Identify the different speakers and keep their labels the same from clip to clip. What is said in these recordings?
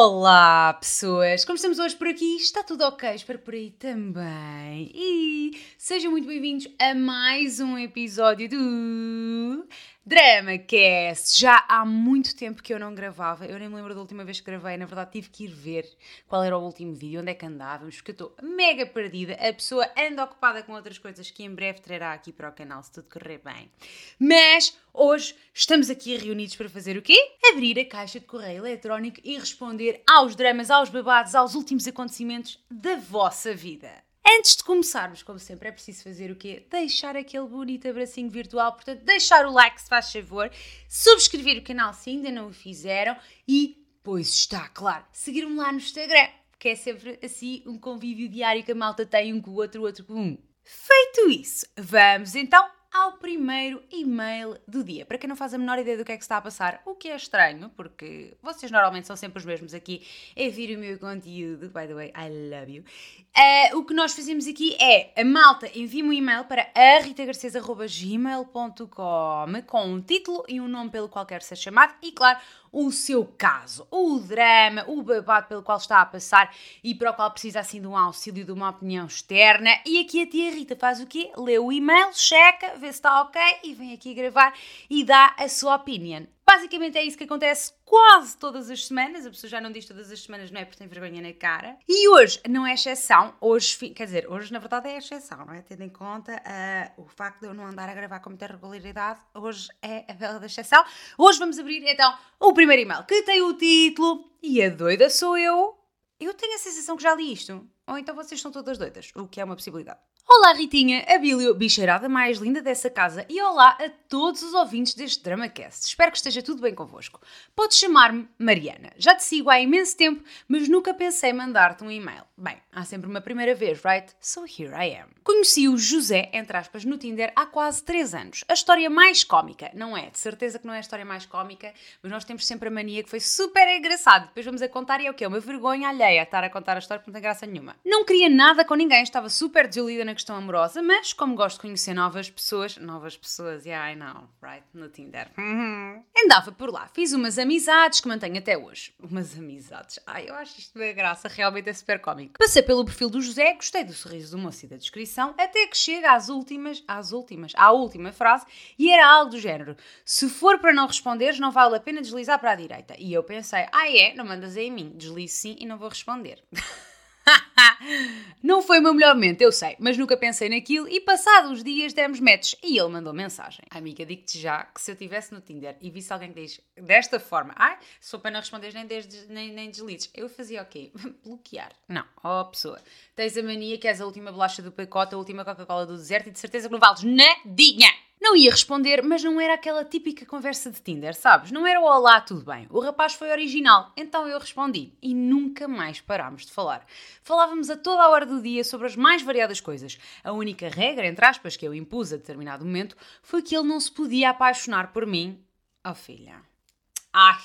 Speaker 1: Olá, pessoas! Como estamos hoje por aqui? Está tudo ok? Espero por aí também. E sejam muito bem-vindos a mais um episódio do DramaCast. Já há muito tempo que eu não gravava, eu nem me lembro da última vez que gravei, na verdade tive que ir ver qual era o último vídeo, onde é que andávamos, porque eu estou mega perdida. A pessoa anda ocupada com outras coisas que em breve trará aqui para o canal, se tudo correr bem. Mas hoje estamos aqui reunidos para fazer o quê? Abrir a caixa de correio eletrónico e responder aos dramas, aos babados, aos últimos acontecimentos da vossa vida. Antes de começarmos, como sempre, é preciso fazer o quê? Deixar aquele bonito abracinho virtual. Portanto, deixar o like se faz favor, subscrever o canal se ainda não o fizeram e, pois está, claro, seguir-me lá no Instagram, que é sempre assim um convívio diário que a malta tem um com o outro, o outro com um. Feito isso, vamos então ao primeiro e-mail do dia. Para quem não faz a menor ideia do que é que está a passar, o que é estranho, porque vocês normalmente são sempre os mesmos aqui a vir o meu conteúdo, by the way, I love you. Uh, o que nós fazemos aqui é, a malta envia-me um e-mail para aritagarcesa.gmail.com com um título e um nome pelo qual quer ser chamado e, claro, o seu caso, o drama, o babado pelo qual está a passar e para o qual precisa assim de um auxílio, de uma opinião externa. E aqui a tia Rita faz o quê? Lê o e-mail, checa, vê se está ok e vem aqui gravar e dá a sua opinião. Basicamente é isso que acontece quase todas as semanas. A pessoa já não diz todas as semanas, não é? Porque tem vergonha na cara. E hoje não é exceção. Hoje, quer dizer, hoje na verdade é exceção, não é? Tendo em conta uh, o facto de eu não andar a gravar com muita regularidade, hoje é a bela da exceção. Hoje vamos abrir então o primeiro e-mail que tem o título E a doida sou eu. Eu tenho a sensação que já li isto. Ou então vocês são todas doidas, o que é uma possibilidade. Olá Ritinha, a Bílio, bicheirada mais linda dessa casa e olá a todos os ouvintes deste DramaCast. Espero que esteja tudo bem convosco. Podes chamar-me Mariana. Já te sigo há imenso tempo, mas nunca pensei mandar-te um e-mail. Bem, há sempre uma primeira vez, right? So here I am. Conheci o José, entre aspas, no Tinder há quase 3 anos. A história mais cómica, não é? De certeza que não é a história mais cómica, mas nós temos sempre a mania que foi super engraçado. Depois vamos a contar e é o quê? Uma vergonha alheia estar a contar a história porque não tem graça nenhuma. Não queria nada com ninguém, estava super desiludida na questão amorosa, mas como gosto de conhecer novas pessoas, novas pessoas, yeah, I know, right? No Tinder. Uhum. Andava por lá, fiz umas amizades que mantenho até hoje. Umas amizades. Ai, eu acho isto uma graça, realmente é super cómico. Passei pelo perfil do José, gostei do sorriso do moço e da descrição, até que chega às últimas, às últimas, à última frase, e era algo do género: se for para não responderes, não vale a pena deslizar para a direita. E eu pensei, ah é, não mandas aí em mim, deslize sim e não vou responder. não foi o meu melhor momento, eu sei, mas nunca pensei naquilo e passados uns dias demos match e ele mandou mensagem. Amiga, digo-te já que se eu estivesse no Tinder e visse alguém que diz desta forma, ai, sou para não responder nem, nem, nem deslides, eu fazia o quê? Bloquear. Não, ó oh, pessoa, tens a mania que és a última bolacha do pacote, a última Coca-Cola do deserto e de certeza que não vales nadinha. Não ia responder, mas não era aquela típica conversa de Tinder, sabes? Não era o olá, tudo bem. O rapaz foi original, então eu respondi. E nunca mais parámos de falar. Falávamos a toda a hora do dia sobre as mais variadas coisas. A única regra, entre aspas, que eu impus a determinado momento foi que ele não se podia apaixonar por mim. Oh filha. Ai,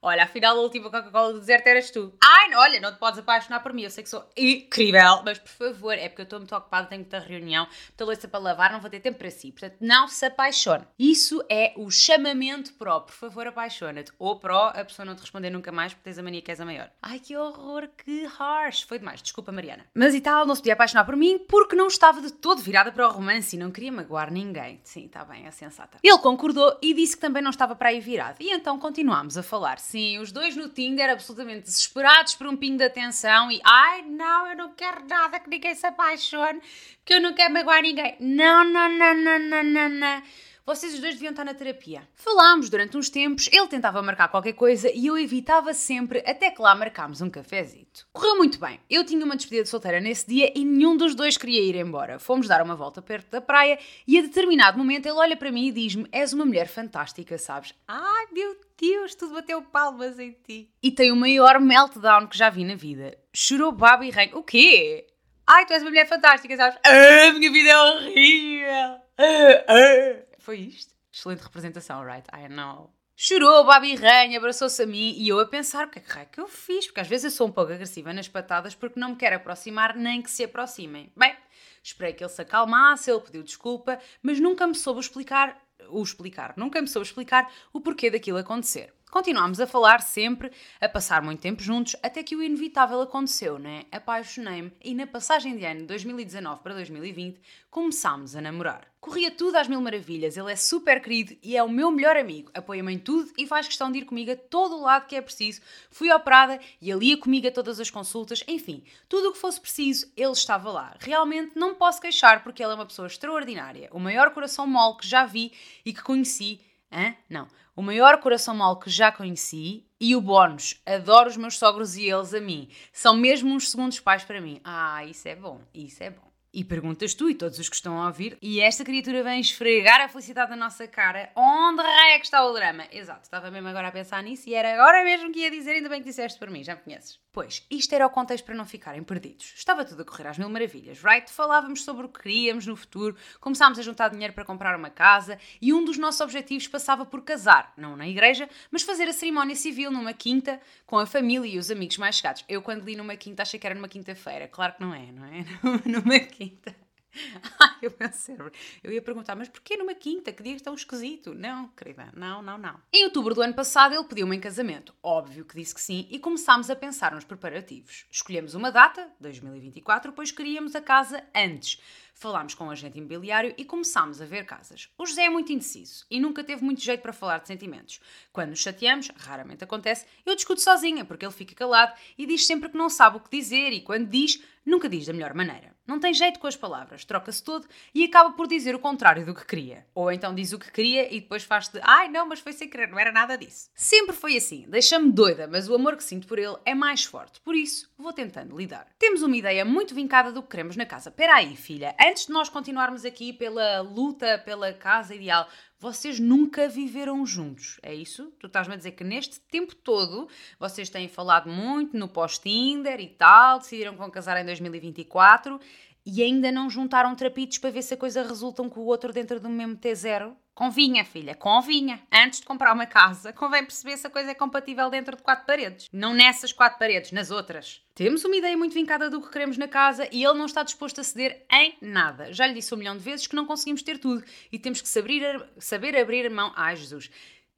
Speaker 1: Olha, afinal a última Coca-Cola do deserto eras tu. Ai, olha, não te podes apaixonar por mim, eu sei que sou incrível, mas por favor, é porque eu estou muito ocupada, tenho muita reunião, muita louça para lavar, não vou ter tempo para si. Portanto, não se apaixone. Isso é o chamamento pró. Por favor, apaixona-te. Ou pró, a pessoa não te responder nunca mais porque tens a mania que és a maior. Ai, que horror, que harsh. Foi demais, desculpa, Mariana. Mas e tal, não se podia apaixonar por mim porque não estava de todo virada para o romance e não queria magoar ninguém. Sim, está bem, é sensata. Ele concordou e disse que também não estava para aí virado. E então continuámos a falar Sim, os dois no Tinder absolutamente desesperados por um pingo de atenção e ai não, eu não quero nada que ninguém se apaixone, que eu não quero magoar ninguém. Não, não, não, não, não, não, não. Vocês dois deviam estar na terapia. Falámos durante uns tempos, ele tentava marcar qualquer coisa e eu evitava sempre, até que lá marcámos um cafezito. Correu muito bem. Eu tinha uma despedida de solteira nesse dia e nenhum dos dois queria ir embora. Fomos dar uma volta perto da praia e a determinado momento ele olha para mim e diz-me: És uma mulher fantástica, sabes? Ai meu Deus, tudo bateu palmas em ti. E tem o maior meltdown que já vi na vida. Chorou baba e reino. O quê? Ai, tu és uma mulher fantástica, sabes? Ah, minha vida é horrível. Ah, ah. Foi isto? Excelente representação, right? I know. Chorou, babi ranha, abraçou-se a mim e eu a pensar o que é que que eu fiz, porque às vezes eu sou um pouco agressiva nas patadas porque não me quero aproximar nem que se aproximem. Bem, esperei que ele se acalmasse, ele pediu desculpa, mas nunca me soube explicar o explicar. Nunca me soube explicar o porquê daquilo acontecer. Continuámos a falar sempre, a passar muito tempo juntos, até que o inevitável aconteceu, né? Apaixonei-me e na passagem de ano de 2019 para 2020 começámos a namorar. Corria tudo às mil maravilhas, ele é super querido e é o meu melhor amigo. Apoia-me em tudo e faz questão de ir comigo a todo o lado que é preciso. Fui operada e ele ia comigo a todas as consultas, enfim, tudo o que fosse preciso, ele estava lá. Realmente não posso queixar porque ele é uma pessoa extraordinária, o maior coração mole que já vi e que conheci. Hã? Não. O maior coração mole que já conheci e o bónus. Adoro os meus sogros e eles a mim. São mesmo uns segundos pais para mim. Ah, isso é bom, isso é bom. E perguntas tu e todos os que estão a ouvir, e esta criatura vem esfregar a felicidade na nossa cara. Onde raio é que está o drama? Exato, estava mesmo agora a pensar nisso e era agora mesmo que ia dizer, ainda bem que disseste para mim, já me conheces. Pois, isto era o contexto para não ficarem perdidos. Estava tudo a correr às mil maravilhas, right? Falávamos sobre o que queríamos no futuro, começámos a juntar dinheiro para comprar uma casa e um dos nossos objetivos passava por casar, não na igreja, mas fazer a cerimónia civil numa quinta com a família e os amigos mais chegados. Eu, quando li numa quinta, achei que era numa quinta-feira. Claro que não é, não é? numa quinta. Ai, o meu cérebro. Eu ia perguntar, mas porquê numa quinta? Que dia tão esquisito? Não, querida, não, não, não. Em outubro do ano passado, ele pediu-me em casamento. Óbvio que disse que sim e começámos a pensar nos preparativos. Escolhemos uma data, 2024, pois queríamos a casa antes. Falámos com o agente imobiliário e começámos a ver casas. O José é muito indeciso e nunca teve muito jeito para falar de sentimentos. Quando nos chateamos, raramente acontece, eu discuto sozinha, porque ele fica calado e diz sempre que não sabe o que dizer e quando diz, nunca diz da melhor maneira. Não tem jeito com as palavras, troca-se todo e acaba por dizer o contrário do que queria. Ou então diz o que queria e depois faz de ai não, mas foi sem querer, não era nada disso. Sempre foi assim, deixa-me doida, mas o amor que sinto por ele é mais forte, por isso vou tentando lidar. Temos uma ideia muito vincada do que queremos na casa. Espera aí, filha, antes de nós continuarmos aqui pela luta pela casa ideal, vocês nunca viveram juntos, é isso? Tu estás-me a dizer que neste tempo todo vocês têm falado muito no pós-Tinder e tal, decidiram que vão casar em 2024 e ainda não juntaram trapitos para ver se a coisa resulta um com o outro dentro do mesmo T0? Convinha, filha, convinha. Antes de comprar uma casa, convém perceber se a coisa é compatível dentro de quatro paredes. Não nessas quatro paredes, nas outras. Temos uma ideia muito vincada do que queremos na casa e ele não está disposto a ceder em nada. Já lhe disse um milhão de vezes que não conseguimos ter tudo e temos que saber, saber abrir mão. Ai, Jesus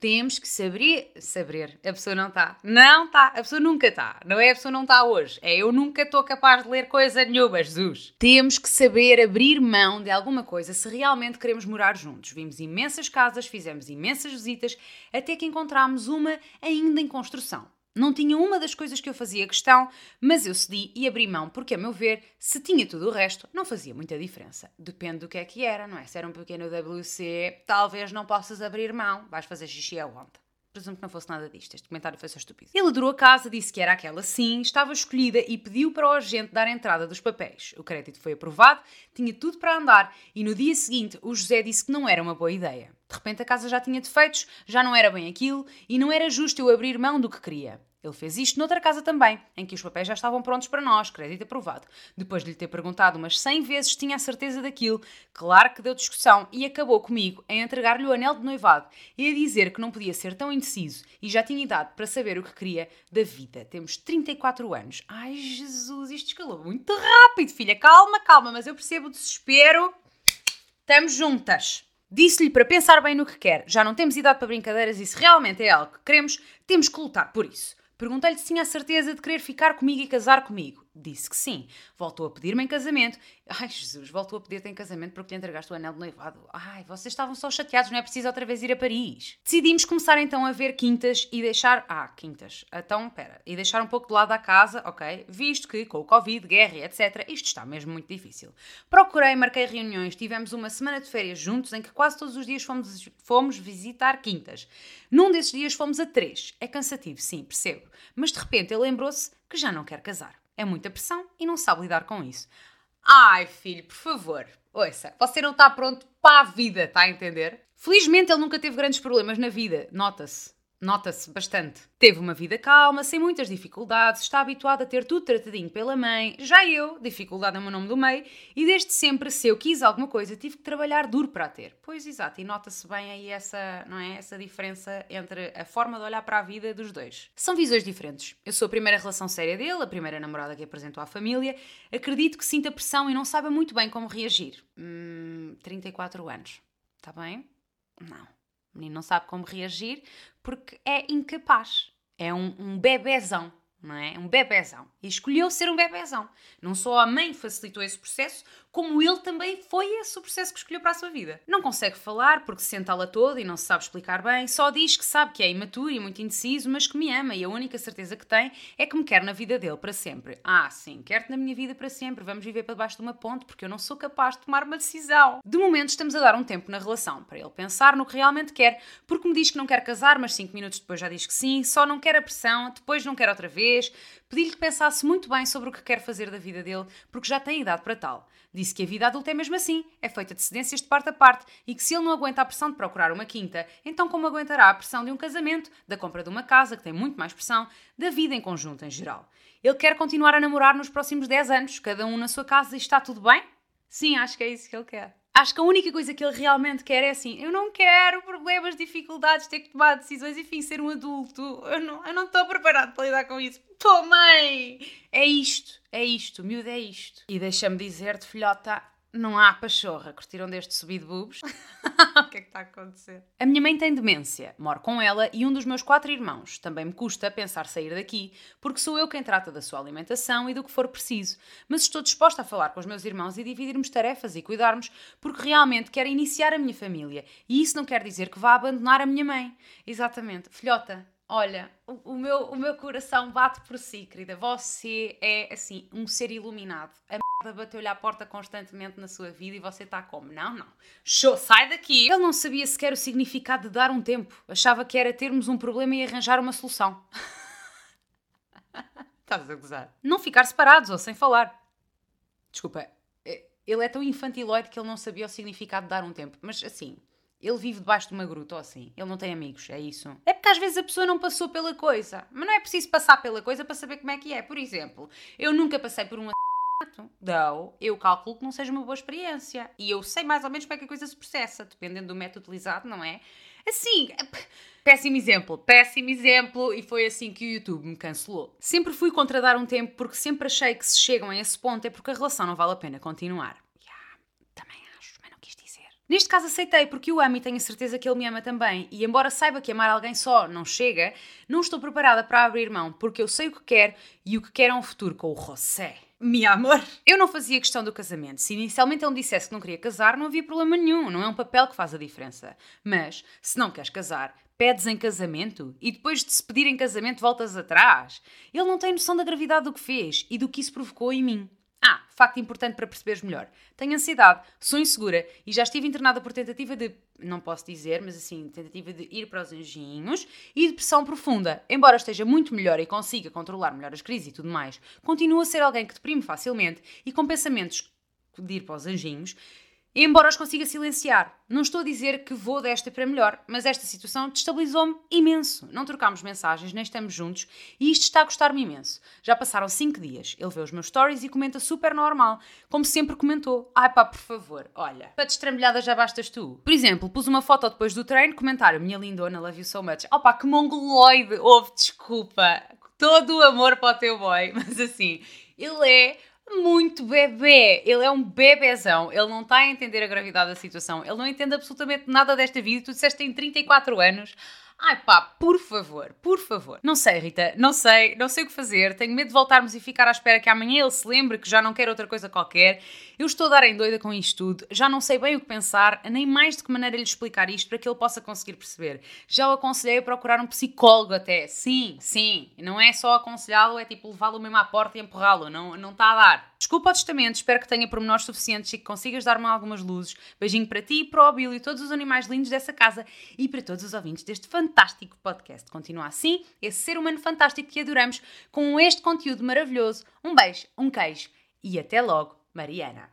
Speaker 1: temos que saber. Saber. A pessoa não está. Não está. A pessoa nunca está. Não é a pessoa não está hoje. É eu nunca estou capaz de ler coisa nenhuma, Jesus. Temos que saber abrir mão de alguma coisa se realmente queremos morar juntos. Vimos imensas casas, fizemos imensas visitas, até que encontramos uma ainda em construção. Não tinha uma das coisas que eu fazia questão, mas eu cedi e abri mão, porque, a meu ver, se tinha tudo o resto, não fazia muita diferença. Depende do que é que era, não é? Se era um pequeno WC, talvez não possas abrir mão, vais fazer xixi aonde? Presumo que não fosse nada disto. Este comentário foi só estúpido. Ele adorou a casa, disse que era aquela sim, estava escolhida e pediu para o agente dar a entrada dos papéis. O crédito foi aprovado, tinha tudo para andar e no dia seguinte o José disse que não era uma boa ideia. De repente a casa já tinha defeitos, já não era bem aquilo e não era justo eu abrir mão do que queria. Ele fez isto noutra casa também, em que os papéis já estavam prontos para nós, crédito aprovado. Depois de lhe ter perguntado umas 100 vezes tinha a certeza daquilo, claro que deu discussão e acabou comigo em entregar-lhe o anel de noivado e a dizer que não podia ser tão indeciso e já tinha idade para saber o que queria da vida. Temos 34 anos. Ai, Jesus, isto escalou muito rápido, filha. Calma, calma, mas eu percebo o desespero. Estamos juntas. Disse-lhe para pensar bem no que quer. Já não temos idade para brincadeiras e se realmente é algo que queremos, temos que lutar por isso. Perguntei-lhe se tinha a certeza de querer ficar comigo e casar comigo. Disse que sim. Voltou a pedir-me em casamento. Ai, Jesus, voltou a pedir-te em casamento porque lhe entregaste o anel de noivado. Ai, vocês estavam só chateados, não é preciso outra vez ir a Paris. Decidimos começar então a ver quintas e deixar. Ah, quintas. Então, pera. E deixar um pouco de lado a casa, ok? Visto que com o Covid, guerra e etc., isto está mesmo muito difícil. Procurei, marquei reuniões, tivemos uma semana de férias juntos em que quase todos os dias fomos, fomos visitar quintas. Num desses dias fomos a três. É cansativo, sim, percebo. Mas de repente ele lembrou-se que já não quer casar. É muita pressão e não sabe lidar com isso. Ai, filho, por favor, ouça, você não está pronto para a vida, está a entender? Felizmente ele nunca teve grandes problemas na vida, nota-se. Nota-se bastante. Teve uma vida calma, sem muitas dificuldades, está habituado a ter tudo tratadinho pela mãe. Já eu, dificuldade é o meu nome do meio, e desde sempre, se eu quis alguma coisa, tive que trabalhar duro para a ter. Pois, exato, e nota-se bem aí essa, não é, essa diferença entre a forma de olhar para a vida dos dois. São visões diferentes. Eu sou a primeira relação séria dele, a primeira namorada que apresentou à família. Acredito que sinta pressão e não saiba muito bem como reagir. Hum, 34 anos. Está bem? Não. O menino não sabe como reagir porque é incapaz. É um, um bebezão, não é? Um bebezão. E escolheu ser um bebezão. Não só a mãe facilitou esse processo, como ele também foi esse o processo que escolheu para a sua vida. Não consegue falar porque se senta la toda e não se sabe explicar bem, só diz que sabe que é imaturo e muito indeciso, mas que me ama e a única certeza que tem é que me quer na vida dele para sempre. Ah, sim, quero-te na minha vida para sempre, vamos viver para debaixo de uma ponte porque eu não sou capaz de tomar uma decisão. De momento estamos a dar um tempo na relação para ele pensar no que realmente quer, porque me diz que não quer casar, mas cinco minutos depois já diz que sim, só não quer a pressão, depois não quer outra vez. Pedi-lhe que pensasse muito bem sobre o que quer fazer da vida dele, porque já tem idade para tal. Disse que a vida adulta é mesmo assim, é feita de cedências de parte a parte e que se ele não aguenta a pressão de procurar uma quinta, então como aguentará a pressão de um casamento, da compra de uma casa, que tem muito mais pressão, da vida em conjunto em geral. Ele quer continuar a namorar nos próximos 10 anos, cada um na sua casa e está tudo bem? Sim, acho que é isso que ele quer. Acho que a única coisa que ele realmente quer é assim: eu não quero problemas, dificuldades, ter que tomar decisões, enfim, ser um adulto. Eu não, eu não estou preparado para lidar com isso. Mãe! É isto, é isto, miúdo é isto. E deixa-me dizer-te, filhota, não há pachorra. Curtiram deste subido bubos? o que é que está a acontecer? A minha mãe tem demência, moro com ela e um dos meus quatro irmãos. Também me custa pensar sair daqui, porque sou eu quem trata da sua alimentação e do que for preciso. Mas estou disposta a falar com os meus irmãos e dividirmos tarefas e cuidarmos, porque realmente quero iniciar a minha família. E isso não quer dizer que vá abandonar a minha mãe. Exatamente. Filhota, Olha, o, o, meu, o meu coração bate por si, querida. Você é, assim, um ser iluminado. A bateu-lhe à porta constantemente na sua vida e você está como? Não, não. Show, sai daqui! Ele não sabia sequer o significado de dar um tempo. Achava que era termos um problema e arranjar uma solução. Estás a gozar? Não ficar separados ou sem falar. Desculpa, é, ele é tão infantiloide que ele não sabia o significado de dar um tempo. Mas assim, ele vive debaixo de uma gruta ou assim. Ele não tem amigos, é isso. É porque às vezes a pessoa não passou pela coisa. Mas não é preciso passar pela coisa para saber como é que é. Por exemplo, eu nunca passei por um não, eu calculo que não seja uma boa experiência. E eu sei mais ou menos como é que a coisa se processa, dependendo do método utilizado, não é? Assim, péssimo exemplo, péssimo exemplo, e foi assim que o YouTube me cancelou. Sempre fui contra dar um tempo porque sempre achei que se chegam a esse ponto é porque a relação não vale a pena continuar. Neste caso aceitei porque o amo e tenho certeza que ele me ama também. E embora saiba que amar alguém só não chega, não estou preparada para abrir mão porque eu sei o que quero e o que quero é um futuro com o José. Mi amor. Eu não fazia questão do casamento. Se inicialmente ele me dissesse que não queria casar, não havia problema nenhum. Não é um papel que faz a diferença. Mas, se não queres casar, pedes em casamento e depois de se pedir em casamento voltas atrás. Ele não tem noção da gravidade do que fez e do que isso provocou em mim. Facto importante para perceberes melhor. Tenho ansiedade, sou insegura e já estive internada por tentativa de, não posso dizer, mas assim, tentativa de ir para os anjinhos e depressão profunda. Embora esteja muito melhor e consiga controlar melhor as crises e tudo mais, continuo a ser alguém que deprime facilmente e com pensamentos de ir para os anjinhos embora os consiga silenciar. Não estou a dizer que vou desta para melhor, mas esta situação destabilizou-me imenso. Não trocámos mensagens, nem estamos juntos e isto está a gostar-me imenso. Já passaram 5 dias. Ele vê os meus stories e comenta super normal, como sempre comentou. Ai pá, por favor, olha, para destrambelhada já bastas tu. Por exemplo, pus uma foto depois do treino, comentário, minha lindona, love you so much. Oh pá, que mongoloide, houve, desculpa. Todo o amor para o teu boy, mas assim, ele é muito bebê. Ele é um bebezão. Ele não está a entender a gravidade da situação. Ele não entende absolutamente nada desta vida. Tu disseste que tem 34 anos. Ai pá, por favor, por favor. Não sei, Rita, não sei, não sei o que fazer. Tenho medo de voltarmos e ficar à espera que amanhã ele se lembre que já não quer outra coisa qualquer. Eu estou a dar em doida com isto tudo. Já não sei bem o que pensar, nem mais de que maneira lhe explicar isto para que ele possa conseguir perceber. Já o aconselhei a procurar um psicólogo até. Sim, sim. Não é só aconselhá-lo, é tipo levá-lo mesmo à porta e empurrá-lo. Não, não está a dar. Desculpa o testamento, espero que tenha pormenores suficientes e que consigas dar-me algumas luzes. Beijinho para ti, para o Bill e todos os animais lindos dessa casa e para todos os ouvintes deste fantástico podcast. Continua assim, esse ser humano fantástico que adoramos, com este conteúdo maravilhoso. Um beijo, um queijo e até logo, Mariana.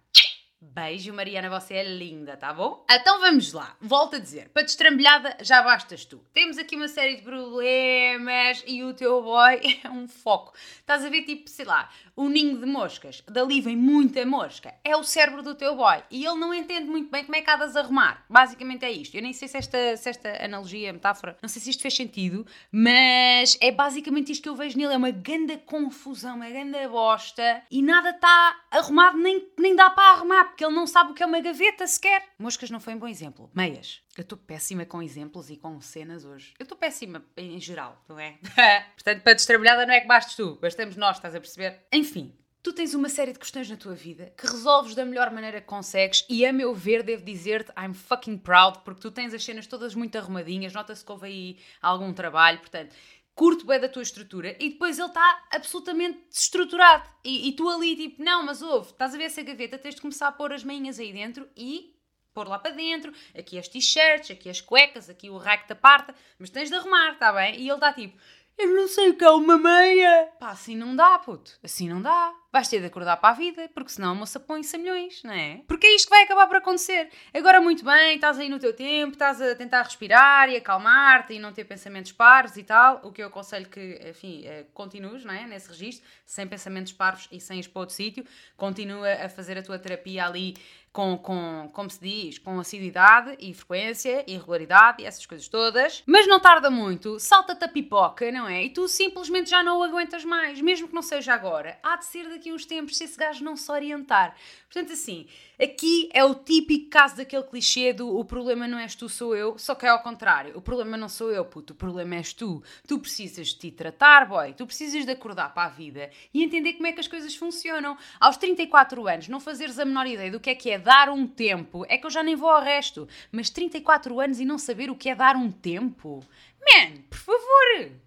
Speaker 1: Beijo, Mariana, você é linda, tá bom? Então vamos lá, volto a dizer, para destrambelhada já bastas tu. Temos aqui uma série de problemas e o teu boy é um foco. Estás a ver, tipo, sei lá, um ninho de moscas, dali vem muita mosca. É o cérebro do teu boy e ele não entende muito bem como é que há de arrumar. Basicamente é isto. Eu nem sei se esta, se esta analogia, metáfora, não sei se isto fez sentido, mas é basicamente isto que eu vejo nele. É uma grande confusão, uma grande bosta e nada está arrumado, nem, nem dá para arrumar que ele não sabe o que é uma gaveta sequer. Moscas não foi um bom exemplo. Meias. Eu estou péssima com exemplos e com cenas hoje. Eu estou péssima em geral, não é? Portanto, para destrabalhada não é que bastes tu, bastamos nós, estás a perceber? Enfim, tu tens uma série de questões na tua vida que resolves da melhor maneira que consegues e a meu ver devo dizer-te I'm fucking proud porque tu tens as cenas todas muito arrumadinhas, nota-se que houve aí algum trabalho, portanto curto bem da tua estrutura e depois ele está absolutamente desestruturado e, e, tu ali tipo, não, mas ouve, estás a ver essa gaveta, tens de começar a pôr as meinhas aí dentro e pôr lá para dentro, aqui as t-shirts, aqui as cuecas, aqui o rack da parta, mas tens de arrumar, está bem? E ele está tipo, eu não sei o que é uma meia. Pá, assim não dá, puto. Assim não dá. Vais ter de acordar para a vida, porque senão a moça põe-se a milhões, não é? Porque é isto que vai acabar por acontecer. Agora, muito bem, estás aí no teu tempo, estás a tentar respirar e acalmar-te e não ter pensamentos parvos e tal. O que eu aconselho que, enfim, eh, continues, não é? Nesse registro, sem pensamentos parvos e sem para outro sítio. Continua a fazer a tua terapia ali com, com, como se diz, com assiduidade e frequência e regularidade e essas coisas todas. Mas não tarda muito, salta-te a pipoca, não é? E tu simplesmente já não o aguentas mais, mesmo que não seja agora. Há de ser daqui a uns tempos se esse gajo não se orientar. Portanto, assim, aqui é o típico caso daquele clichê do o problema não és tu, sou eu, só que é ao contrário. O problema não sou eu, puto, o problema és tu. Tu precisas de te tratar, boy. Tu precisas de acordar para a vida e entender como é que as coisas funcionam. Aos 34 anos, não fazeres a menor ideia do que é que é dar um tempo, é que eu já nem vou ao resto. Mas 34 anos e não saber o que é dar um tempo? Man, por favor!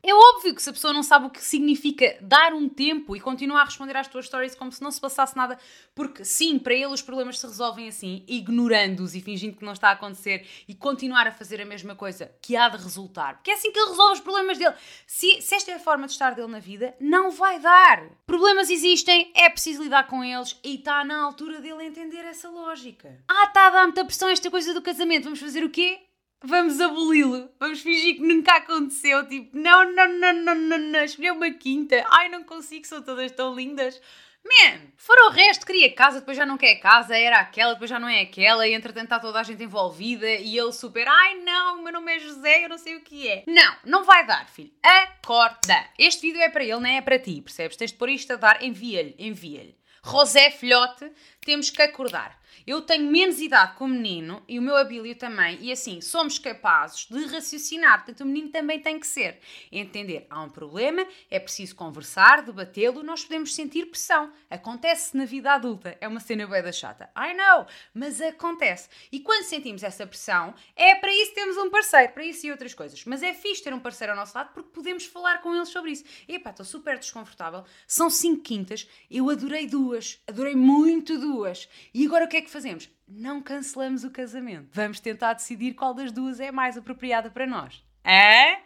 Speaker 1: É óbvio que se a pessoa não sabe o que significa dar um tempo e continuar a responder às tuas stories como se não se passasse nada, porque sim, para ele os problemas se resolvem assim, ignorando-os e fingindo que não está a acontecer e continuar a fazer a mesma coisa que há de resultar. Porque é assim que ele resolve os problemas dele. Se, se esta é a forma de estar dele na vida, não vai dar. Problemas existem, é preciso lidar com eles e está na altura dele entender essa lógica. Ah, está a dar muita pressão esta coisa do casamento, vamos fazer o quê? Vamos aboli-lo, vamos fingir que nunca aconteceu. Tipo, não, não, não, não, não, não, escolheu uma quinta. Ai, não consigo, são todas tão lindas. Man, fora o resto, queria casa, depois já não quer casa, era aquela, depois já não é aquela, e entretanto está toda a gente envolvida e ele super, ai não, meu nome é José, eu não sei o que é. Não, não vai dar, filho. Acorda. Este vídeo é para ele, não é para ti, percebes? Tens de pôr isto a dar, envia-lhe, envia-lhe. Rosé, filhote, temos que acordar. Eu tenho menos idade que o menino e o meu Abílio também, e assim, somos capazes de raciocinar. Portanto, o menino também tem que ser. Entender, há um problema, é preciso conversar, debatê-lo, nós podemos sentir pressão. Acontece na vida adulta. É uma cena bué da chata. I know, mas acontece. E quando sentimos essa pressão, é para isso temos um parceiro, para isso e outras coisas. Mas é fixe ter um parceiro ao nosso lado porque podemos falar com eles sobre isso. Epá, estou super desconfortável. São cinco quintas, eu adorei duas, adorei muito duas. E agora o que é que que fazemos? Não cancelamos o casamento. Vamos tentar decidir qual das duas é mais apropriada para nós. É?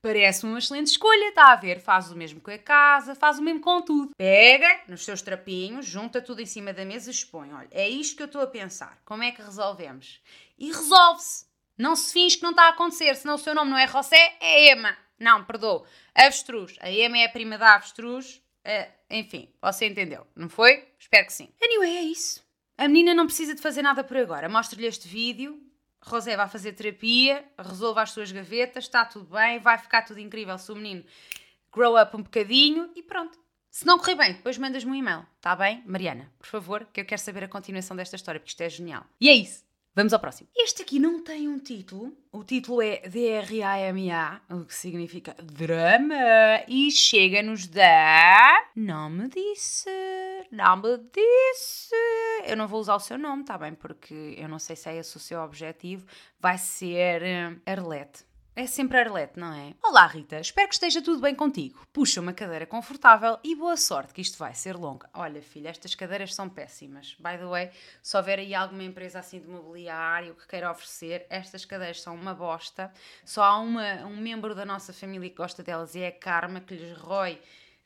Speaker 1: Parece uma excelente escolha, está a ver? Faz o mesmo com a casa, faz o mesmo com tudo. Pega nos seus trapinhos, junta tudo em cima da mesa e expõe. Olha, é isto que eu estou a pensar. Como é que resolvemos? E resolve-se. Não se finge que não está a acontecer, senão o seu nome não é José, é Ema. Não, perdoa. Avestruz. A Ema é a prima da avestruz. Uh, enfim, você entendeu, não foi? Espero que sim. Anyway, é isso. A menina não precisa de fazer nada por agora. Mostra-lhe este vídeo. Rosé vai fazer terapia, resolva as suas gavetas, está tudo bem, vai ficar tudo incrível se o menino grow up um bocadinho e pronto. Se não correr bem, depois mandas-me um e-mail, está bem? Mariana, por favor, que eu quero saber a continuação desta história, porque isto é genial. E é isso. Vamos ao próximo. Este aqui não tem um título. O título é D-R-A-M-A, o que significa drama. E chega-nos da. Não me disse. Não me disse. Eu não vou usar o seu nome, tá bem? Porque eu não sei se é esse o seu objetivo. Vai ser uh, Arlete. É sempre Arlete, não é? Olá, Rita. Espero que esteja tudo bem contigo. Puxa uma cadeira confortável e boa sorte, que isto vai ser longo. Olha, filha, estas cadeiras são péssimas. By the way, se houver aí alguma empresa assim de mobiliário que queira oferecer, estas cadeiras são uma bosta. Só há uma, um membro da nossa família que gosta delas e é a Karma, que lhes rói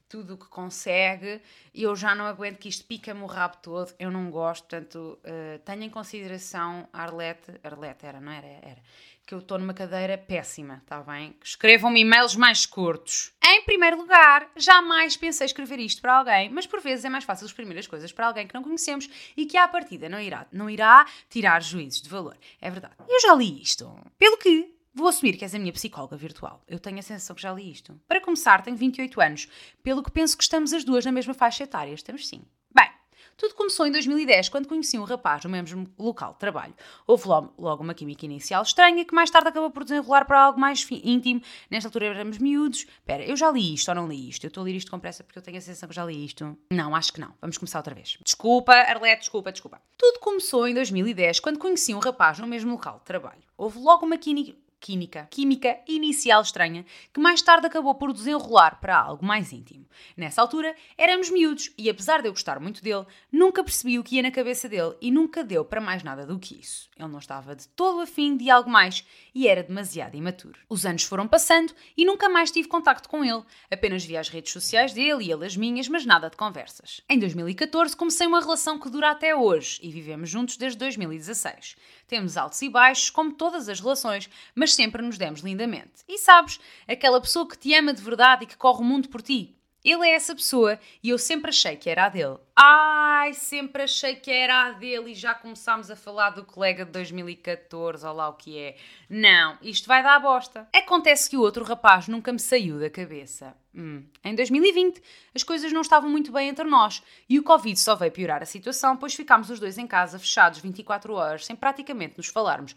Speaker 1: tudo o que consegue e eu já não aguento que isto pica-me o rabo todo, eu não gosto, portanto, uh, tenha em consideração a Arlete, Arlete era, não era? Era que eu estou numa cadeira péssima, está bem? Escrevam-me e-mails mais curtos. Em primeiro lugar, jamais pensei escrever isto para alguém, mas por vezes é mais fácil exprimir as coisas para alguém que não conhecemos e que à partida não irá, não irá tirar juízes de valor. É verdade. Eu já li isto. Pelo que Vou assumir que és a minha psicóloga virtual. Eu tenho a sensação que já li isto. Para começar, tenho 28 anos, pelo que penso que estamos as duas na mesma faixa etária. Estamos sim. Bem, Tudo começou em 2010, quando conheci um rapaz no mesmo local de trabalho. Houve logo, uma química inicial estranha, que mais tarde acabou por desenrolar para algo mais íntimo. Nesta altura éramos miúdos. Espera, eu já li isto ou não li isto? Eu estou a ler isto com pressa porque eu tenho a sensação que já li isto. Não, acho que não. Vamos começar outra vez. Desculpa, Arlete, desculpa, desculpa. Tudo começou em 2010, quando conheci um rapaz no mesmo local de trabalho. Houve logo uma química química, química inicial estranha, que mais tarde acabou por desenrolar para algo mais íntimo. Nessa altura, éramos miúdos e apesar de eu gostar muito dele, nunca percebi o que ia na cabeça dele e nunca deu para mais nada do que isso. Ele não estava de todo afim de algo mais e era demasiado imaturo. Os anos foram passando e nunca mais tive contacto com ele. Apenas via as redes sociais dele e ele as minhas, mas nada de conversas. Em 2014 comecei uma relação que dura até hoje e vivemos juntos desde 2016. Temos altos e baixos, como todas as relações, mas sempre nos demos lindamente. E sabes, aquela pessoa que te ama de verdade e que corre o mundo por ti. Ele é essa pessoa e eu sempre achei que era a dele. Ai, sempre achei que era a dele e já começámos a falar do colega de 2014, ou lá o que é. Não, isto vai dar bosta. Acontece que o outro rapaz nunca me saiu da cabeça. Hum. Em 2020, as coisas não estavam muito bem entre nós e o Covid só veio piorar a situação, pois ficámos os dois em casa, fechados 24 horas, sem praticamente nos falarmos.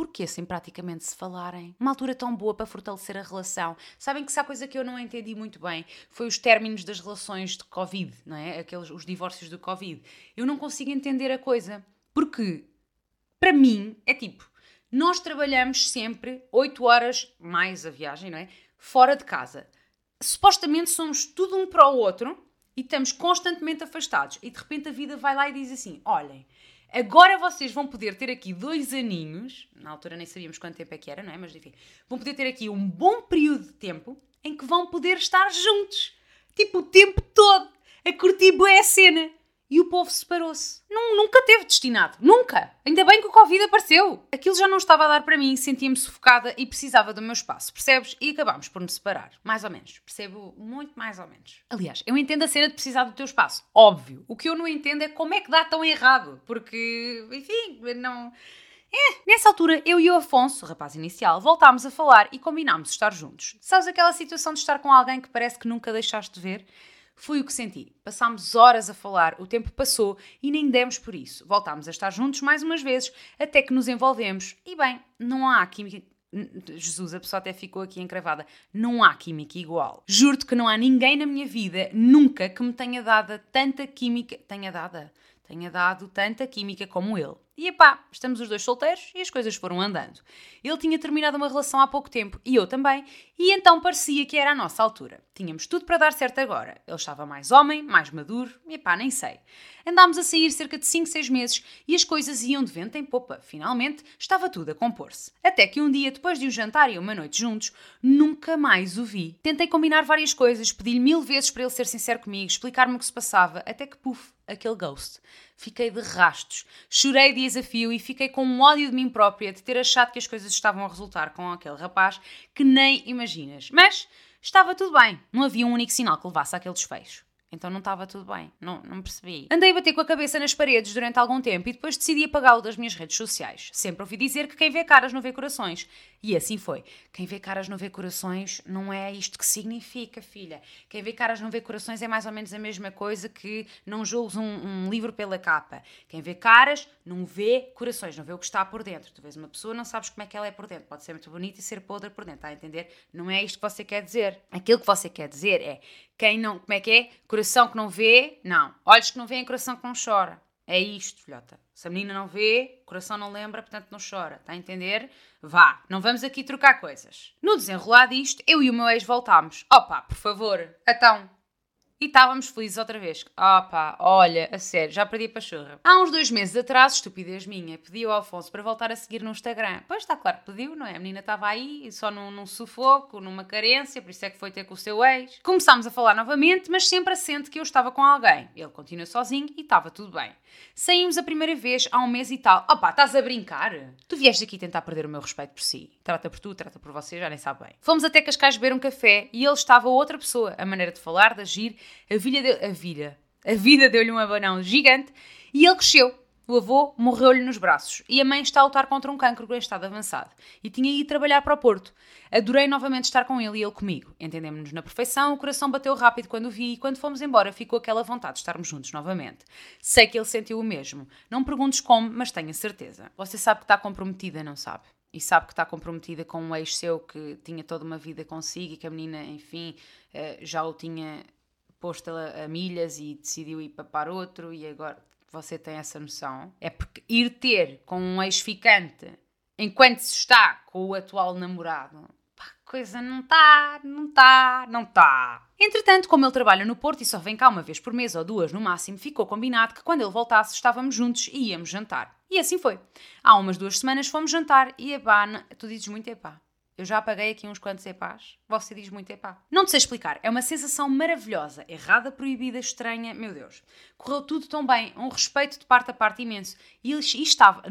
Speaker 1: Porquê sem praticamente se falarem? Uma altura tão boa para fortalecer a relação. Sabem que se há coisa que eu não entendi muito bem foi os términos das relações de Covid, não é? Aqueles, os divórcios do Covid. Eu não consigo entender a coisa. Porque, para mim, é tipo, nós trabalhamos sempre 8 horas mais a viagem, não é? Fora de casa. Supostamente somos tudo um para o outro e estamos constantemente afastados. E de repente a vida vai lá e diz assim: olhem Agora vocês vão poder ter aqui dois aninhos, na altura nem sabíamos quanto tempo é que era, não é? Mas enfim, vão poder ter aqui um bom período de tempo em que vão poder estar juntos. Tipo, o tempo todo, a curtir boa cena e o povo separou-se. Nunca teve destinado. Nunca. Ainda bem que o Covid apareceu. Aquilo já não estava a dar para mim, sentia-me sufocada e precisava do meu espaço, percebes? E acabámos por nos separar. Mais ou menos. Percebo muito mais ou menos. Aliás, eu entendo a cena de precisar do teu espaço. Óbvio. O que eu não entendo é como é que dá tão errado. Porque, enfim, não. É, nessa altura, eu e o Afonso, o rapaz inicial, voltámos a falar e combinámos estar juntos. Sabes aquela situação de estar com alguém que parece que nunca deixaste de ver? Foi o que senti. Passámos horas a falar, o tempo passou e nem demos por isso. Voltámos a estar juntos mais umas vezes, até que nos envolvemos. E bem, não há química. Jesus, a pessoa até ficou aqui encravada. Não há química igual. Juro-te que não há ninguém na minha vida, nunca, que me tenha dado tanta química. Tenha dado? Tenha dado tanta química como ele. E epá, estamos os dois solteiros e as coisas foram andando. Ele tinha terminado uma relação há pouco tempo e eu também, e então parecia que era a nossa altura. Tínhamos tudo para dar certo agora. Ele estava mais homem, mais maduro, e epá, nem sei. Andámos a sair cerca de 5, 6 meses e as coisas iam de vento em popa. Finalmente, estava tudo a compor-se. Até que um dia, depois de um jantar e uma noite juntos, nunca mais o vi. Tentei combinar várias coisas, pedi-lhe mil vezes para ele ser sincero comigo, explicar-me o que se passava, até que, puf, aquele ghost. Fiquei de rastos. Chorei de desafio e fiquei com um ódio de mim própria de ter achado que as coisas estavam a resultar com aquele rapaz que nem imaginas. Mas estava tudo bem. Não havia um único sinal que levasse àquele desfecho. Então não estava tudo bem, não, não percebi. Andei a bater com a cabeça nas paredes durante algum tempo e depois decidi apagá-lo das minhas redes sociais. Sempre ouvi dizer que quem vê caras não vê corações. E assim foi. Quem vê caras não vê corações não é isto que significa, filha. Quem vê caras não vê corações é mais ou menos a mesma coisa que não julgues um, um livro pela capa. Quem vê caras não vê corações, não vê o que está por dentro. Tu vês uma pessoa, não sabes como é que ela é por dentro. Pode ser muito bonita e ser podre por dentro, está a entender? Não é isto que você quer dizer. Aquilo que você quer dizer é quem não, como é que é? Coração que não vê, não. Olhos que não veem, coração que não chora. É isto, filhota. Se a menina não vê, coração não lembra, portanto não chora. Está a entender? Vá, não vamos aqui trocar coisas. No desenrolar disto, eu e o meu ex voltámos. Opa, por favor. Então, e estávamos felizes outra vez. Ah pá, olha, a sério, já perdi a pachorra. Há uns dois meses atrás, estupidez minha, pedi ao Afonso para voltar a seguir no Instagram. Pois está claro que pediu, não é? A menina estava aí, só num, num, sufoco, numa carência, por isso é que foi ter com o seu ex. Começámos a falar novamente, mas sempre assente que eu estava com alguém. Ele continua sozinho e estava tudo bem. Saímos a primeira vez há um mês e tal. Opá, estás a brincar? Tu vieste aqui tentar perder o meu respeito por si. Trata por tu, trata por você, já nem sabe bem. Fomos até Cascais beber um café e ele estava outra pessoa. A maneira de falar, de agir, a, vilha de... a, a vida deu-lhe um abanão gigante e ele cresceu. O avô morreu-lhe nos braços e a mãe está a lutar contra um cancro em estado avançado e tinha ido trabalhar para o Porto. Adorei novamente estar com ele e ele comigo. Entendemos-nos na perfeição, o coração bateu rápido quando o vi e quando fomos embora ficou aquela vontade de estarmos juntos novamente. Sei que ele sentiu o mesmo. Não perguntes como, mas tenho a certeza. Você sabe que está comprometida, não sabe? e sabe que está comprometida com um ex seu que tinha toda uma vida consigo e que a menina, enfim, eh, já o tinha posto a, milhas e decidiu ir papar outro e agora você tem essa noção. É porque ir ter com um ex-ficante enquanto se está com o atual namorado, pá, coisa não está, não está, não está. Entretanto, como ele trabalha no Porto e só vem cá uma vez por mês ou duas no máximo, ficou combinado que quando ele voltasse estávamos juntos e íamos jantar. E assim foi. Há umas duas semanas fomos jantar e epá, tu dizes muito epá. Eu já apaguei aqui uns quantos epás. Você diz muito epá. Não te sei explicar. É uma sensação maravilhosa. Errada, proibida, estranha. Meu Deus. Correu tudo tão bem. Um respeito de parte a parte imenso. E, e estava...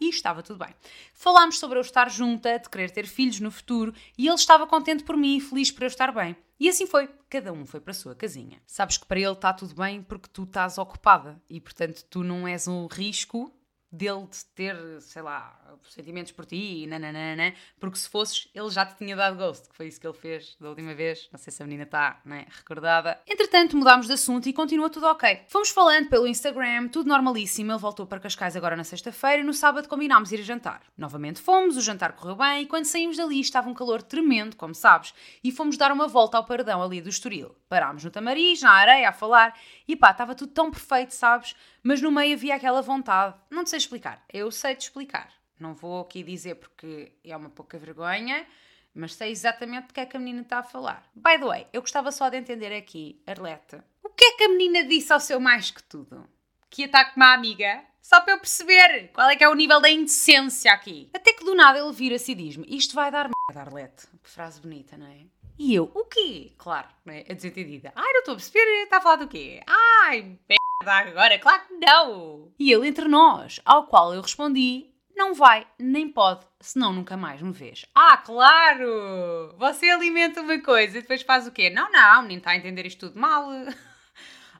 Speaker 1: E estava tudo bem. Falámos sobre eu estar junta, de querer ter filhos no futuro. E ele estava contente por mim e feliz por eu estar bem. E assim foi. Cada um foi para a sua casinha. Sabes que para ele está tudo bem porque tu estás ocupada. E, portanto, tu não és um risco dele de ter, sei lá, sentimentos por ti e nananana, porque se fosses, ele já te tinha dado ghost, que foi isso que ele fez da última vez. Não sei se a menina está né, recordada. Entretanto, mudámos de assunto e continua tudo ok. Fomos falando pelo Instagram, tudo normalíssimo. Ele voltou para Cascais agora na sexta-feira e no sábado combinámos ir a jantar. Novamente fomos, o jantar correu bem e quando saímos dali estava um calor tremendo, como sabes, e fomos dar uma volta ao paradão ali do Estoril. Parámos no Tamariz, na areia, a falar e pá, estava tudo tão perfeito, sabes? Mas no meio havia aquela vontade. Não te sei explicar. Eu sei te explicar. Não vou aqui dizer porque é uma pouca vergonha, mas sei exatamente do que é que a menina está a falar. By the way, eu gostava só de entender aqui, Arleta, o que é que a menina disse ao seu mais que tudo? Que ia estar com uma amiga? Só para eu perceber qual é que é o nível da indecência aqui. Até que do nada ele vira-se e diz-me: Isto vai dar merda, Arlete. Que frase bonita, não é? E eu, o quê? Claro, não é? A desentendida. Ai, não estou a perceber, está a falar do quê? Ai, merda, agora, claro que não. E ele entre nós, ao qual eu respondi: não vai, nem pode, senão nunca mais me vês. Ah, claro! Você alimenta uma coisa e depois faz o quê? Não, não, nem está a entender isto tudo mal.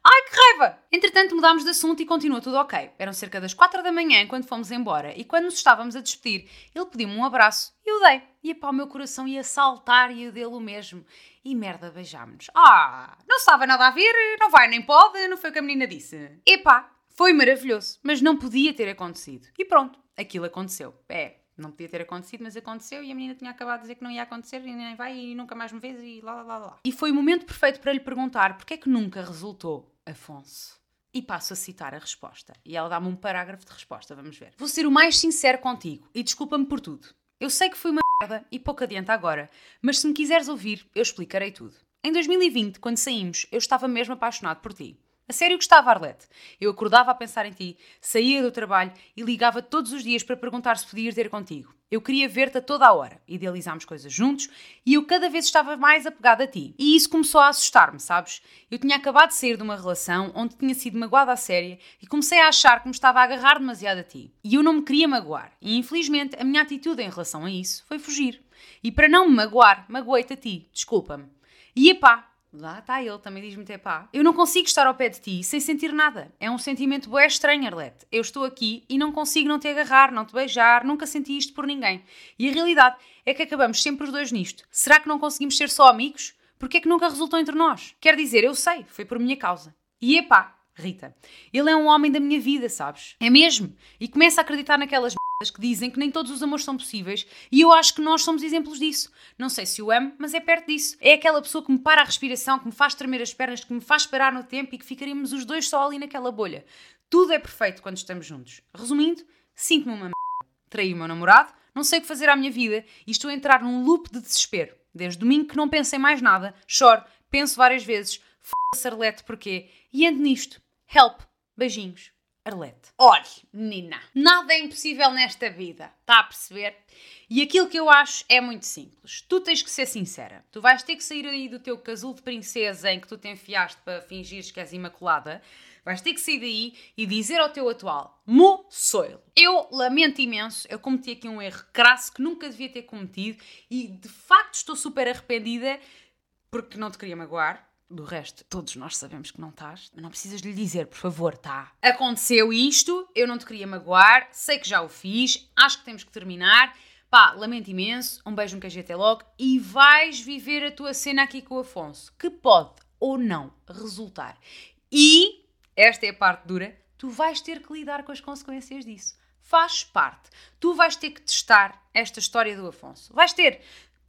Speaker 1: Ai, que raiva! Entretanto, mudámos de assunto e continua tudo ok. Eram cerca das quatro da manhã quando fomos embora e quando nos estávamos a despedir, ele pediu-me um abraço e eu dei. E pá, o meu coração ia saltar e o dele o mesmo. E merda, beijámos-nos. Ah, não estava nada a ver, não vai nem pode, não foi o que a menina disse. Epá, foi maravilhoso, mas não podia ter acontecido. E pronto, aquilo aconteceu. É, não podia ter acontecido, mas aconteceu e a menina tinha acabado de dizer que não ia acontecer e nem vai e nunca mais me vês e lá, lá, lá, lá. E foi o momento perfeito para lhe perguntar porque é que nunca resultou, Afonso. E passo a citar a resposta. E ela dá-me um parágrafo de resposta, vamos ver. Vou ser o mais sincero contigo e desculpa-me por tudo. Eu sei que fui uma merda e pouco adianta agora, mas se me quiseres ouvir, eu explicarei tudo. Em 2020, quando saímos, eu estava mesmo apaixonado por ti. A sério gostava, Arlete. Eu acordava a pensar em ti, saía do trabalho e ligava todos os dias para perguntar se podia ir ter contigo. Eu queria ver-te a toda a hora. Idealizámos coisas juntos e eu cada vez estava mais apegada a ti. E isso começou a assustar-me, sabes? Eu tinha acabado de sair de uma relação onde tinha sido magoada a séria e comecei a achar que me estava a agarrar demasiado a ti. E eu não me queria magoar. E infelizmente a minha atitude em relação a isso foi fugir. E para não me magoar, magoei-te a ti. Desculpa-me. E epá, Lá está ele, também diz-me até pá. Eu não consigo estar ao pé de ti sem sentir nada. É um sentimento bué estranho, Arlete. Eu estou aqui e não consigo não te agarrar, não te beijar, nunca senti isto por ninguém. E a realidade é que acabamos sempre os dois nisto. Será que não conseguimos ser só amigos? Porque é que nunca resultou entre nós? Quer dizer, eu sei, foi por minha causa. E epá, Rita, ele é um homem da minha vida, sabes? É mesmo. E começa a acreditar naquelas que dizem que nem todos os amores são possíveis e eu acho que nós somos exemplos disso. Não sei se o amo, mas é perto disso. É aquela pessoa que me para a respiração, que me faz tremer as pernas, que me faz parar no tempo e que ficaríamos os dois só ali naquela bolha. Tudo é perfeito quando estamos juntos. Resumindo, sinto-me uma m... Traí o meu namorado, não sei o que fazer à minha vida e estou a entrar num loop de desespero. Desde domingo que não penso em mais nada, choro, penso várias vezes, f***, Arlete, porquê? E ando nisto. Help. Beijinhos. Arlete. Olhe, menina, nada é impossível nesta vida, está a perceber? E aquilo que eu acho é muito simples. Tu tens que ser sincera. Tu vais ter que sair aí do teu casulo de princesa em que tu te enfiaste para fingir que és imaculada. Vais ter que sair daí e dizer ao teu atual: Mo sou ele. Eu lamento imenso, eu cometi aqui um erro crasso que nunca devia ter cometido e de facto estou super arrependida porque não te queria magoar Do resto, todos nós sabemos que não estás. Não precisas lhe dizer, por favor, tá? Aconteceu isto, eu não te queria magoar, sei que já o fiz, acho que temos que terminar. Pá, lamento imenso, um beijo, um queijo até logo e vais viver a tua cena aqui com o Afonso, que pode ou não resultar. E, esta é a parte dura, tu vais ter que lidar com as consequências disso. Faz parte. Tu vais ter que testar esta história do Afonso. Vais ter.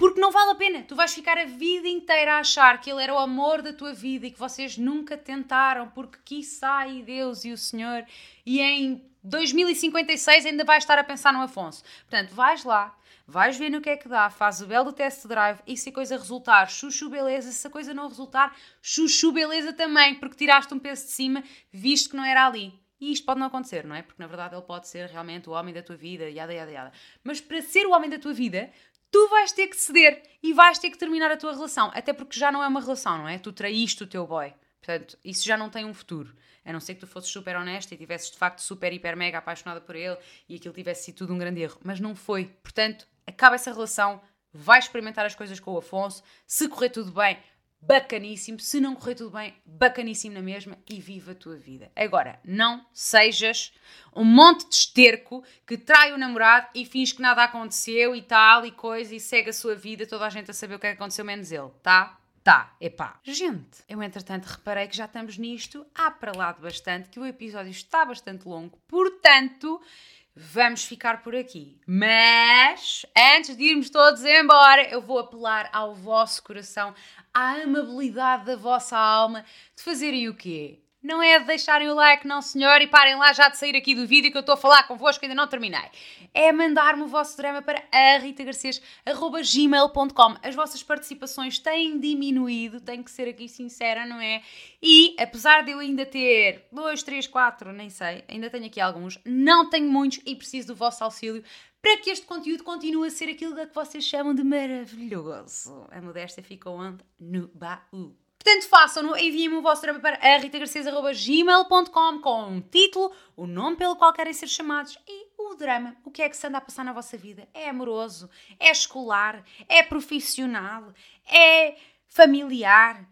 Speaker 1: Porque não vale a pena. Tu vais ficar a vida inteira a achar que ele era o amor da tua vida e que vocês nunca tentaram, porque quiçá e Deus e o Senhor. E em 2056 ainda vais estar a pensar no Afonso. Portanto, vais lá, vais ver no que é que dá, faz o belo test drive e se a coisa resultar, chuchu beleza, se a coisa não resultar, chuchu beleza também, porque tiraste um peso de cima, visto que não era ali. E isto pode não acontecer, não é? Porque na verdade ele pode ser realmente o homem da tua vida, yada, yada, yada. Mas para ser o homem da tua vida, tu vais ter que ceder e vais ter que terminar a tua relação. Até porque já não é uma relação, não é? Tu traíste o teu boy. Portanto, isso já não tem um futuro. A não ser que tu fosses super honesta e tivesses de facto super, hiper, mega apaixonada por ele e aquilo tivesse sido tudo um grande erro. Mas não foi. Portanto, acaba essa relação, vai experimentar as coisas com o Afonso. Se correr tudo bem, bacaníssimo. Se não correr tudo bem, bacaníssimo na mesma e viva a tua vida. Agora, não sejas um monte de esterco que trai o namorado e finge que nada aconteceu e tal e coisa e segue a sua vida, toda a gente a saber o que é aconteceu, menos ele, tá? Tá, epá. Gente, eu entretanto reparei que já estamos nisto há para lá de bastante, que o episódio está bastante longo, portanto vamos ficar por aqui. Mas, antes de irmos todos embora, eu vou apelar ao vosso coração, à amabilidade da vossa alma, de fazerem o quê? Não é de deixarem o like, não senhor, e parem lá já de sair aqui do vídeo que eu estou a falar convosco, ainda não terminei. É mandar-me o vosso drama para a ritagarcês.gmail.com. As vossas participações têm diminuído, tenho que ser aqui sincera, não é? E, apesar de eu ainda ter dois, três, quatro, nem sei, ainda tenho aqui alguns, não tenho muitos e preciso do vosso auxílio para que este conteúdo continue a ser aquilo que vocês chamam de maravilhoso. A modéstia fica onde? No baú. Portanto, façam-no, enviem-me o vosso drama para ritagarcês.gmail.com com um título, o nome pelo qual querem ser chamados e o drama. O que é que se anda a passar na vossa vida? É amoroso? É escolar? É profissional? É familiar?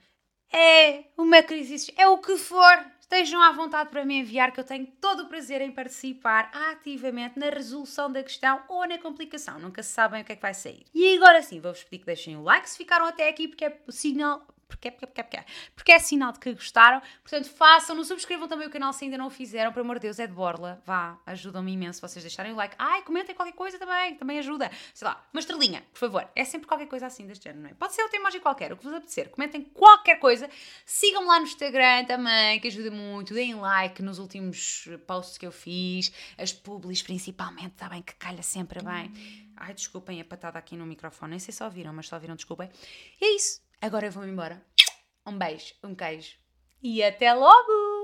Speaker 1: É uma crise? É o que for. Estejam à vontade para me enviar, que eu tenho todo o prazer em participar ativamente na resolução da questão ou na complicação. Nunca se sabem o que é que vai sair. E agora sim, vou-vos pedir que deixem o like se ficaram até aqui, porque é sinal porque, porque, porque, porque, porque é sinal de que gostaram. Portanto, façam-no, subscrevam também o canal se ainda não o fizeram. Por amor de Deus, é de borla. Vá, ajudam-me imenso vocês deixarem o like. Ai, comentem qualquer coisa também, também ajuda. Sei lá, uma estrelinha, por favor. É sempre qualquer coisa assim deste género, não é? Pode ser outra imagem qualquer, o que vos apetecer. Comentem qualquer coisa. Sigam-me lá no Instagram também, que ajuda muito. Deem like nos últimos posts que eu fiz. As publis, principalmente, está bem? Que calha sempre bem. Ai, desculpem a patada aqui no microfone. Nem sei se ouviram, mas se ouviram, desculpem. E é isso. Agora eu vou-me embora. Um beijo, um queijo e até logo!